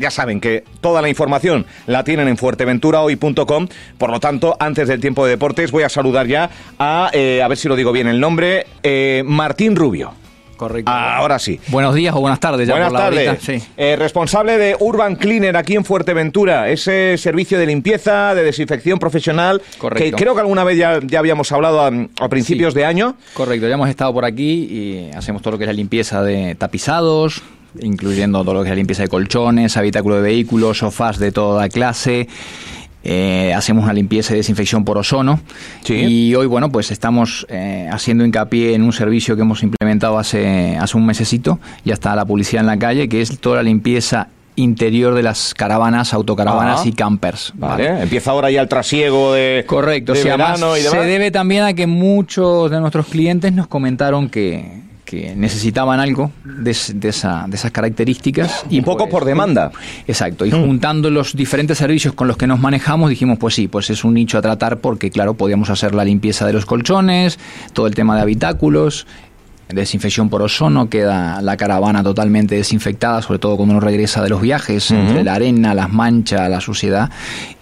ya saben que toda la información la tienen en fuerteventurahoy.com. Por lo tanto, antes del tiempo de deportes, voy a saludar ya a, eh, a ver si lo digo bien el nombre, eh, Martín Rubio. Correcto. Ahora sí. Buenos días o buenas tardes. Ya Buenas por la tardes. horita, sí. Eh, responsable de Urban Cleaner aquí en Fuerteventura, ese servicio de limpieza, de desinfección profesional, Correcto. que creo que alguna vez ya, ya habíamos hablado a, a principios Sí. de año. Correcto, ya hemos estado por aquí y hacemos todo lo que es la limpieza de tapizados, incluyendo todo lo que es la limpieza de colchones, habitáculo de vehículos, sofás de toda clase. Eh, hacemos una limpieza y desinfección por ozono Sí. y hoy bueno pues estamos eh, haciendo hincapié en un servicio que hemos implementado hace, hace un mesecito ya está la publicidad en la calle que es toda la limpieza interior de las caravanas, autocaravanas y campers Vale. Empieza ahora ya el trasiego de, Correcto, de verano y demás. se debe también a que muchos de nuestros clientes nos comentaron que, que necesitaban algo de, de esa- de esas características. Un poco por demanda. Exacto, y juntando los diferentes servicios con los que nos manejamos, dijimos, pues sí, pues es un nicho a tratar porque, claro, podíamos hacer la limpieza de los colchones, todo el tema de habitáculos, desinfección por ozono, queda la caravana totalmente desinfectada, sobre todo cuando uno regresa de los viajes, entre la arena, las manchas, la suciedad,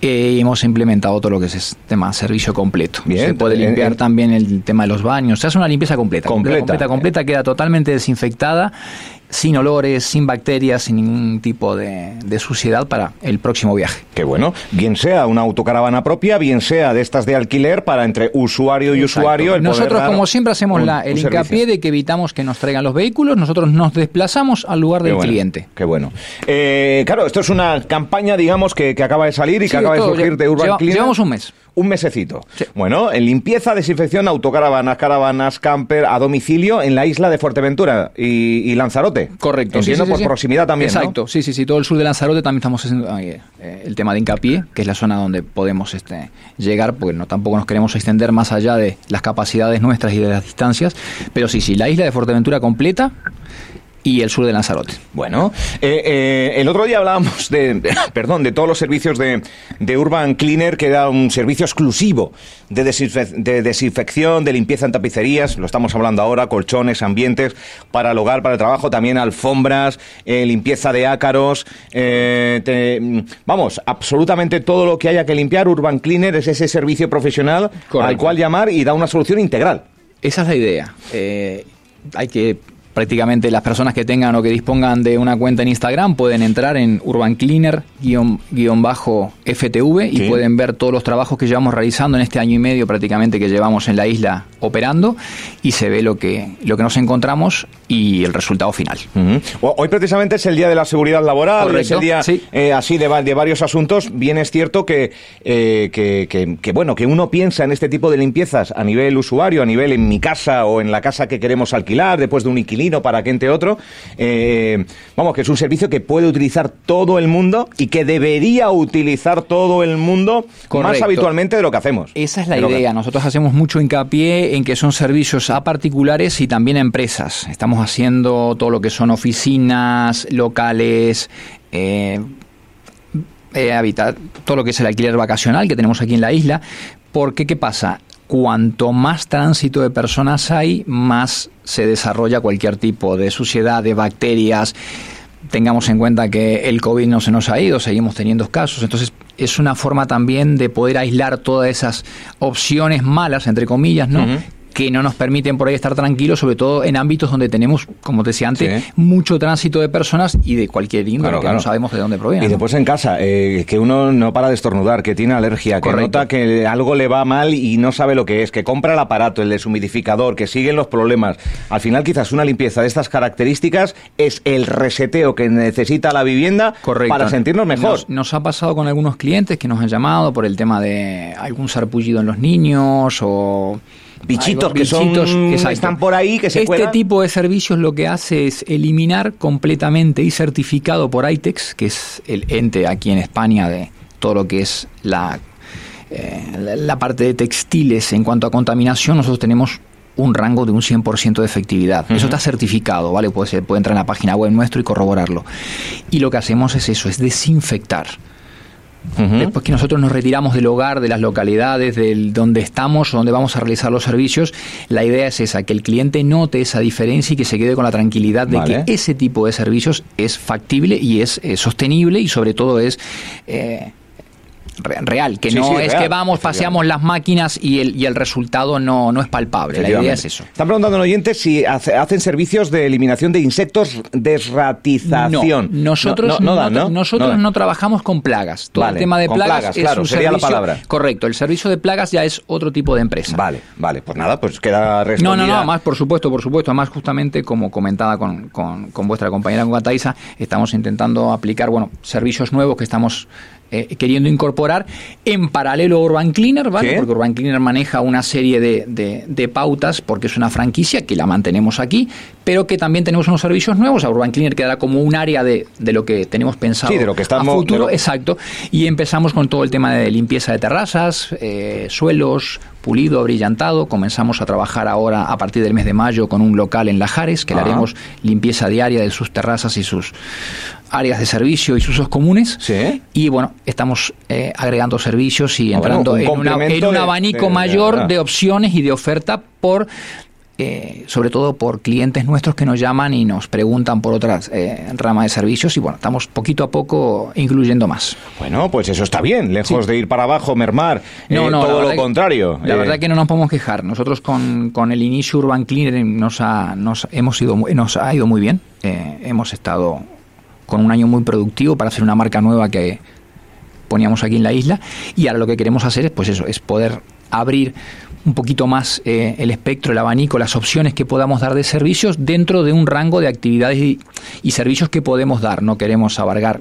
eh, y hemos implementado todo lo que es este tema servicio completo. Bien, Se puede eh, limpiar eh, también el tema de los baños, se hace una limpieza completa, Completa. completa, completa, queda totalmente desinfectada, sin olores, sin bacterias, sin ningún tipo de, de suciedad para el próximo viaje. Que bueno, bien sea una autocaravana propia, bien sea de estas de alquiler para entre usuario y Exacto. usuario. el poder Nosotros, dar como siempre, hacemos un- la- el hincapié servicio. de que evitamos que nos traigan los vehículos, nosotros nos desplazamos al lugar Qué del bueno, cliente. Qué bueno. Eh, claro, esto es una campaña, digamos, que, que acaba de salir y que acaba de surgir de Urban lleva- Cleaner. llevamos un mes. Un mesecito. Sí. Bueno, en limpieza, desinfección, autocaravanas, caravanas, camper, a domicilio en la isla de Fuerteventura y, y Lanzarote. Correcto. Entiendo sí, sí, por proximidad también, ¿no? Exacto, sí, sí, sí. Todo el sur de Lanzarote también estamos haciendo eh, el tema de hincapié, que es la zona donde podemos este, llegar, porque no tampoco nos queremos extender más allá de las capacidades nuestras y de las distancias. Pero sí, sí, la isla de Fuerteventura completa y el sur de Lanzarote. Bueno, eh, eh, el otro día hablábamos de, perdón, de todos los servicios de, de Urban Cleaner, que era un servicio exclusivo de, desinfe- de desinfección, de limpieza en tapicerías, lo estamos hablando ahora, colchones, ambientes, para el hogar, para el trabajo, también alfombras, eh, limpieza de ácaros, te- vamos, absolutamente todo lo que haya que limpiar, Urban Cleaner es ese servicio profesional al cual llamar y da una solución integral. Esa es la idea. Hay que prácticamente las personas que tengan o que dispongan de una cuenta en Instagram pueden entrar en Urban Cleaner guion bajo FTV y pueden ver todos los trabajos que llevamos realizando en este año y medio prácticamente que llevamos en la isla operando y se ve lo que lo que nos encontramos y el resultado final. Hoy precisamente es el día de la seguridad laboral, Correcto, es el día sí. eh, así de varios asuntos. Bien es cierto que, eh, que, que- que, bueno que uno piensa en este tipo de limpiezas a nivel usuario, a nivel en mi casa o en la casa que queremos alquilar después de un inquilino para que entre otro. eh, vamos, que es un servicio que puede utilizar todo el mundo y que debería utilizar todo el mundo más Correcto. habitualmente de lo que hacemos. Esa es la que- idea. Nosotros hacemos mucho hincapié en que son servicios a particulares y también a empresas. Estamos haciendo todo lo que son oficinas, locales, eh, eh, habitat- todo lo que es el alquiler vacacional que tenemos aquí en la isla. Porque, ¿qué pasa? Cuanto más tránsito de personas hay, más se desarrolla cualquier tipo de suciedad, de bacterias. Tengamos en cuenta que el COVID no se nos ha ido, seguimos teniendo casos. Entonces, es una forma también de poder aislar todas esas opciones malas, entre comillas, ¿no? Que no nos permiten por ahí estar tranquilos, sobre todo en ámbitos donde tenemos, como te decía antes, Sí. mucho tránsito de personas y de cualquier índole Claro, que claro. no sabemos de dónde proviene. Y ¿no? después en casa, eh, que uno no para de estornudar, que tiene alergia, que nota que algo le va mal y no sabe lo que es, que compra el aparato, el deshumidificador, que siguen los problemas. Al final quizás una limpieza de estas características es el reseteo que necesita la vivienda Correcto. para sentirnos mejor. Nos, nos ha pasado con algunos clientes que nos han llamado por el tema de algún sarpullido en los niños o Bichitos que son- están por ahí, que se Este cuelan. tipo de servicios lo que hace es eliminar completamente y certificado por ITEX, que es el ente aquí en España de todo lo que es la, eh, la, la parte de textiles en cuanto a contaminación. Nosotros tenemos un rango de un 100% de efectividad. Eso está certificado, ¿vale? Puede, puede entrar en la página web nuestro y corroborarlo. Y lo que hacemos es eso, es desinfectar Después que nosotros nos retiramos del hogar, de las localidades, del donde estamos, donde vamos a realizar los servicios, la idea es esa, que el cliente note esa diferencia y que se quede con la tranquilidad de que ese tipo de servicios es factible y es, eh, sostenible y sobre todo es... Eh, real, que no es que vamos, paseamos las máquinas y el, y el resultado no, no es palpable. La idea es eso. Están preguntando en oyentes si hacen servicios de eliminación de insectos, desratización. No, nosotros no, nosotros no, trabajamos con plagas. Todo el tema de plagas, es claro, un sería la palabra. Correcto, el servicio de plagas ya es otro tipo de empresa. Vale, vale, pues nada, pues queda respondida. No, no, no, más por supuesto, por supuesto, más justamente como comentaba con, con, con vuestra compañera con Gataisa, estamos intentando aplicar, bueno, servicios nuevos que estamos eh, queriendo incorporar en paralelo a Urban Cleaner, ¿vale? Porque Urban Cleaner maneja una serie de, de, pautas porque es una franquicia que la mantenemos aquí, pero que también tenemos unos servicios nuevos. A Urban Cleaner quedará como un área de, de lo que tenemos pensado sí, de lo que estamos, a futuro. Exacto. Y empezamos con todo el tema de limpieza de terrazas, eh, suelos, pulido, brillantado. Comenzamos a trabajar ahora a partir del mes de mayo con un local en Lajares, que le haremos limpieza diaria de sus terrazas y sus áreas de servicio y sus usos comunes. ¿Sí? Y bueno, estamos eh, agregando servicios y ah, entrando en, un abanico mayor de opciones y de oferta por eh, sobre todo por clientes nuestros que nos llaman y nos preguntan por otras eh, ramas de servicios y bueno, estamos poquito a poco incluyendo más. Bueno, pues eso está bien, lejos de ir para abajo, mermar, no, eh, no, todo lo contrario. La verdad que no nos podemos quejar. Nosotros con, con el inicio Urban Cleaner nos ha, nos hemos ido, nos ha ido muy bien. hemos estado con un año muy productivo para hacer una marca nueva que poníamos aquí en la isla y ahora lo que queremos hacer es pues eso, es poder abrir un poquito más eh, el espectro, el abanico, las opciones que podamos dar de servicios dentro de un rango de actividades y, y servicios que podemos dar. No queremos abarcar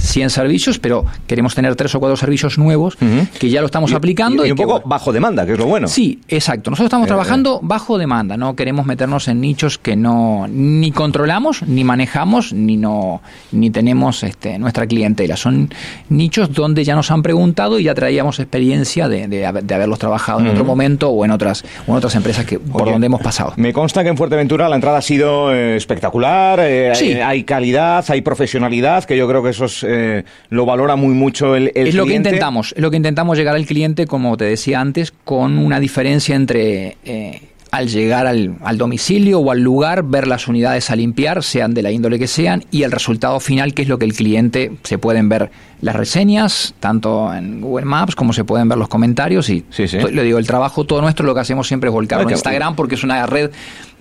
100 servicios, pero queremos tener tres o cuatro servicios nuevos que ya lo estamos aplicando. Y, un poco bajo demanda, que es lo bueno. Sí, exacto. Nosotros estamos eh, trabajando eh. bajo demanda, no queremos meternos en nichos que no ni controlamos, ni manejamos, ni no ni tenemos este, nuestra clientela. Son nichos donde ya nos han preguntado y ya traíamos experiencia de, de, haberlos trabajado en otro momento o en otras, en otras empresas que por donde hemos pasado. Me consta que en Fuerteventura la entrada ha sido eh, espectacular, hay calidad, hay profesionalidad, que yo creo que eso es eh, lo valora muy mucho el, el es lo que intentamos, es lo que intentamos llegar al cliente, como te decía antes, con una diferencia entre eh, al llegar al, al, domicilio o al lugar, ver las unidades a limpiar, sean de la índole que sean, y el resultado final, que es lo que el cliente se pueden ver las reseñas, tanto en Google Maps como se pueden ver los comentarios. Y sí, le digo, el trabajo todo nuestro lo que hacemos siempre es volcarlo en Instagram porque es una red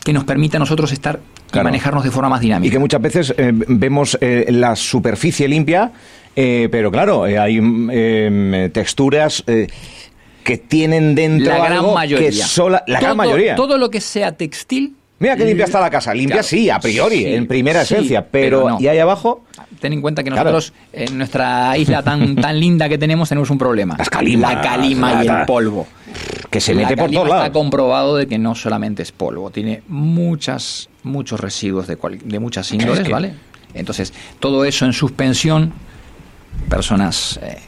que nos permite a nosotros estar y manejarnos de forma más dinámica. Y que muchas veces eh, vemos eh, la superficie limpia, eh, pero claro, hay mm, texturas que tienen dentro la gran mayoría. que sola, la gran mayoría. Todo lo que sea textil Mira que limpia está la casa. Limpia sí, a priori, en primera esencia. Pero, ¿y ahí abajo? Ten en cuenta que nosotros, en nuestra isla tan, tan linda que tenemos, tenemos un problema. Las calimas, la calima y el polvo. Que se mete por todos lados. Está comprobado de que no solamente es polvo, tiene muchas, muchos residuos de, de muchas índoles, ¿vale? Entonces, todo eso en suspensión, personas eh,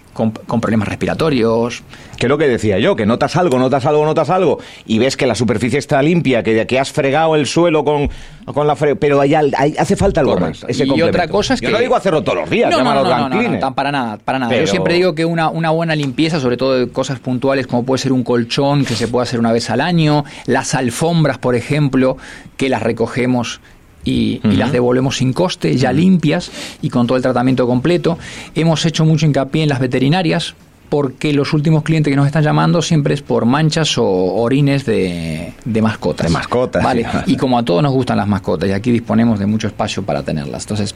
con, problemas respiratorios. Que es lo que decía yo, que notas algo, notas algo, notas algo, y ves que la superficie está limpia, que, que has fregado el suelo con, con la fre pero hay, hace falta algo más. y otra cosa es que. Yo no digo hacerlo todos los días, no, no, no, no, para nada, para nada. Yo siempre digo que una, una buena limpieza, sobre todo de cosas puntuales, como puede ser un colchón, que se puede hacer una vez al año, las alfombras, por ejemplo, que las recogemos y, las devolvemos sin coste, ya limpias y con todo el tratamiento completo. Hemos hecho mucho hincapié en las veterinarias porque los últimos clientes que nos están llamando siempre es por manchas o orines de, mascotas. De mascotas. Vale. Y como a todos nos gustan las mascotas y aquí disponemos de mucho espacio para tenerlas. Entonces.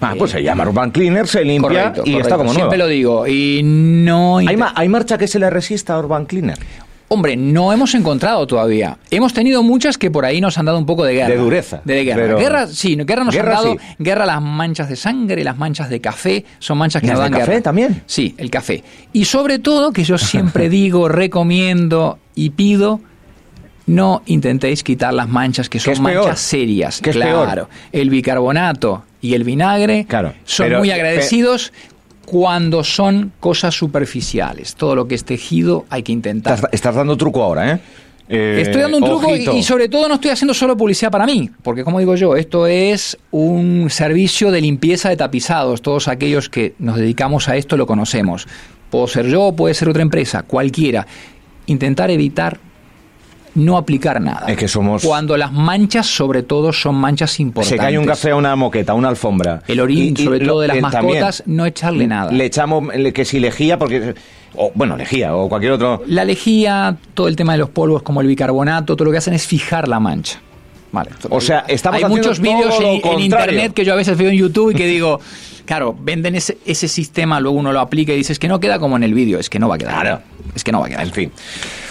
Ah, pues se llama Urban Cleaner, se limpia y está como. Siempre lo digo. Y no. ¿Hay, ¿Hay marcha que se le resista a Urban Cleaner? Hombre, no hemos encontrado todavía. Hemos tenido muchas que por ahí nos han dado un poco de guerra. De dureza. De guerra. Guerra, sí, guerra nos han dado. Guerra las manchas de sangre, las manchas de café, son manchas que nos dan café también? Sí, el café. Y sobre todo, que yo siempre digo, recomiendo y pido, no intentéis quitar las manchas que son manchas serias. ¿Qué claro. El bicarbonato y el vinagre son muy agradecidos cuando son cosas superficiales. Todo lo que es tejido hay que intentar. Estás, dando truco ahora, ¿eh? Eh, estoy dando un truco y, y sobre todo no estoy haciendo solo publicidad para mí, porque como digo yo, esto es un servicio de limpieza de tapizados. Todos aquellos que nos dedicamos a esto lo conocemos. Puedo ser yo, puede ser otra empresa, cualquiera. Intentar evitar no aplicar nada. Es que somos- Cuando las manchas, sobre todo, son manchas importantes. Se cae un café a una moqueta, una alfombra. El orín, Y- y sobre lo- todo de las también mascotas, no echarle nada. Le echamos que si lejía, porque. O, bueno, lejía o cualquier otro. La lejía, todo el tema de los polvos como el bicarbonato, todo lo que hacen es fijar la mancha. Vale. O sea, estamos Hay muchos vídeos en, internet que yo a veces veo en YouTube y que digo, claro, venden ese, ese sistema, luego uno lo aplica y dices que no queda como en el vídeo. Es que no va a quedar. Claro. Es que no va a quedar. En fin.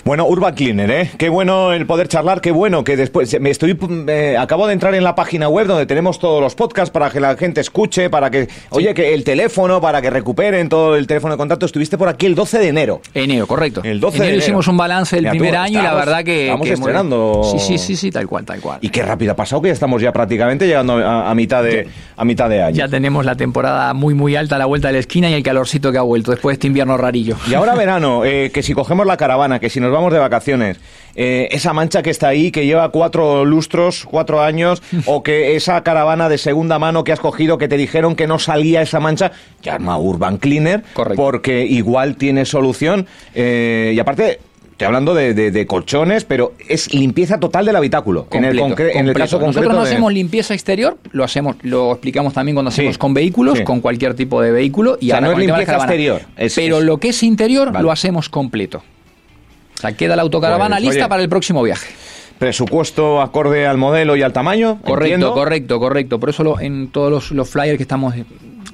Bueno, Urban Cleaner, ¿eh? Qué bueno el poder charlar, qué bueno que después me estoy eh, acabo de entrar en la página web donde tenemos todos los podcasts para que la gente escuche, para que oye, que el teléfono para que recuperen todo el teléfono de contacto. Estuviste por aquí el 12 de enero. Enero, correcto. El 12 enero de enero. hicimos un balance del Mira, tú, primer año y la estamos- verdad que... estamos que estrenando. Sí, sí, sí, sí, tal cual, tal cual. Y qué rápido ha pasado que ya estamos ya prácticamente llegando a, a mitad de a mitad de año. Ya tenemos la temporada muy, muy alta a la vuelta de la esquina y el calorcito que ha vuelto después de este invierno rarillo. Y ahora verano, eh, que si cogemos la caravana, que si nos vamos de vacaciones, eh, esa mancha que está ahí, que lleva cuatro lustros, cuatro años, o que esa caravana de segunda mano que has cogido, que te dijeron que no salía esa mancha, llama Urban Cleaner, Correcto. porque igual tiene solución. Eh, y aparte... Estoy hablando de, de- de colchones, pero es limpieza total del habitáculo. en, el Completo, concre- en el completo. caso concreto. Nosotros no de- hacemos limpieza exterior, lo hacemos, lo explicamos también cuando hacemos Sí, con vehículos, sí. con cualquier tipo de vehículo. Y O sea, ahora no es limpieza exterior, es- Pero es- lo que es interior Vale. lo hacemos completo. Sea, queda la autocaravana Pues, lista oye, para el próximo viaje. Presupuesto acorde al modelo y al tamaño. Correcto, entiendo. correcto, correcto. Por eso lo- en todos los, los flyers que estamos eh,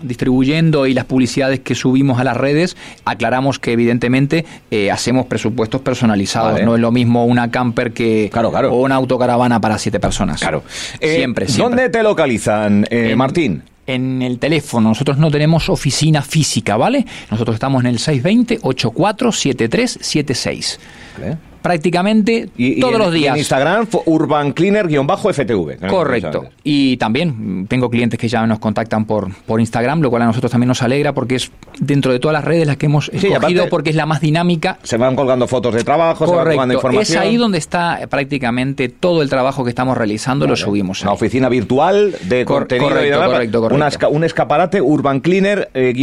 distribuyendo y las publicidades que subimos a las redes, aclaramos que evidentemente eh, hacemos presupuestos personalizados. Vale. No es lo mismo una camper que Claro, claro. o una autocaravana para siete personas. Claro. Eh, siempre, siempre. ¿Dónde te localizan, eh, Martín? En el teléfono. Nosotros no tenemos oficina física, ¿vale? Nosotros estamos en el 620-847376. Vale. Prácticamente Y- y todos en- los días. en Instagram, Urban Cleaner-FTV. Correcto. Y también tengo clientes que ya nos contactan por, por Instagram, lo cual a nosotros también nos alegra porque es dentro de todas las redes las que hemos escogido porque es la más dinámica. Se van colgando fotos de trabajo, se van colgando Correcto. Es información. ahí donde está prácticamente todo el trabajo que estamos realizando, lo subimos. Una oficina virtual de Cor- contenido y correcto, correcto, correcto. Una un escaparate Urban Cleaner eh,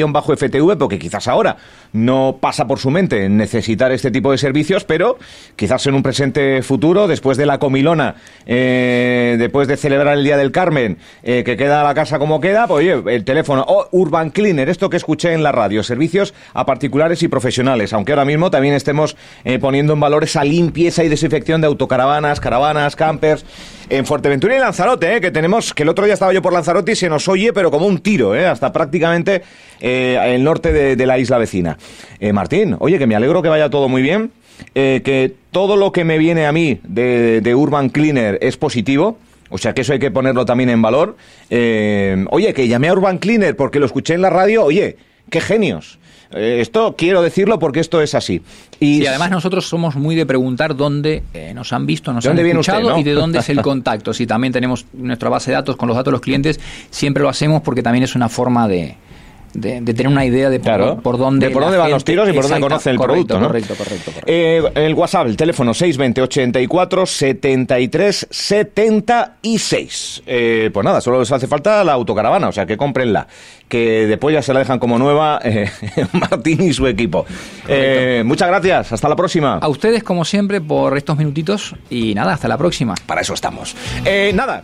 porque quizás ahora no pasa por su mente necesitar este tipo de servicios, pero quizás en un presente futuro, después de la comilona, eh, después de celebrar el Día del Carmen, eh, que queda la casa como queda, pues oye, el teléfono, o Urban Cleaner, esto que escuché en la radio, servicios a particulares y profesionales, aunque ahora mismo también estemos eh, poniendo en valor esa limpieza y desinfección de autocaravanas, caravanas, campers, en Fuerteventura y Lanzarote, que tenemos, que el otro día estaba yo por Lanzarote y se nos oye, pero como un tiro, hasta prácticamente el norte de, de la isla vecina. Martín, oye, que me alegro que vaya todo muy bien, que todo lo que me viene a mí de, de Urban Cleaner es positivo. O sea que eso hay que ponerlo también en valor. Eh, oye, que llamé a Urban Cleaner porque lo escuché en la radio. Oye, qué genios. Eh, esto quiero decirlo porque esto es así. Y, Y además nosotros somos muy de preguntar dónde eh, nos han visto, nos ¿De han escuchado usted, no? y de dónde es el contacto. Si también tenemos nuestra base de datos con los datos de los clientes, siempre lo hacemos porque también es una forma de, de, de tener una idea de por, Claro. por dónde De por dónde van los tiros y por dónde conoce el correcto, producto, ¿no? Correcto, correcto, correcto. Eh, el WhatsApp, el teléfono 620 84 73 76. Eh, pues nada, solo les hace falta la autocaravana, o sea que cómprenla. Que después ya se la dejan como nueva eh, Martín y su equipo. Eh, muchas gracias, hasta la próxima. A ustedes, como siempre, por estos minutitos y nada, hasta la próxima. Para eso estamos. Eh, nada,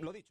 lo dicho.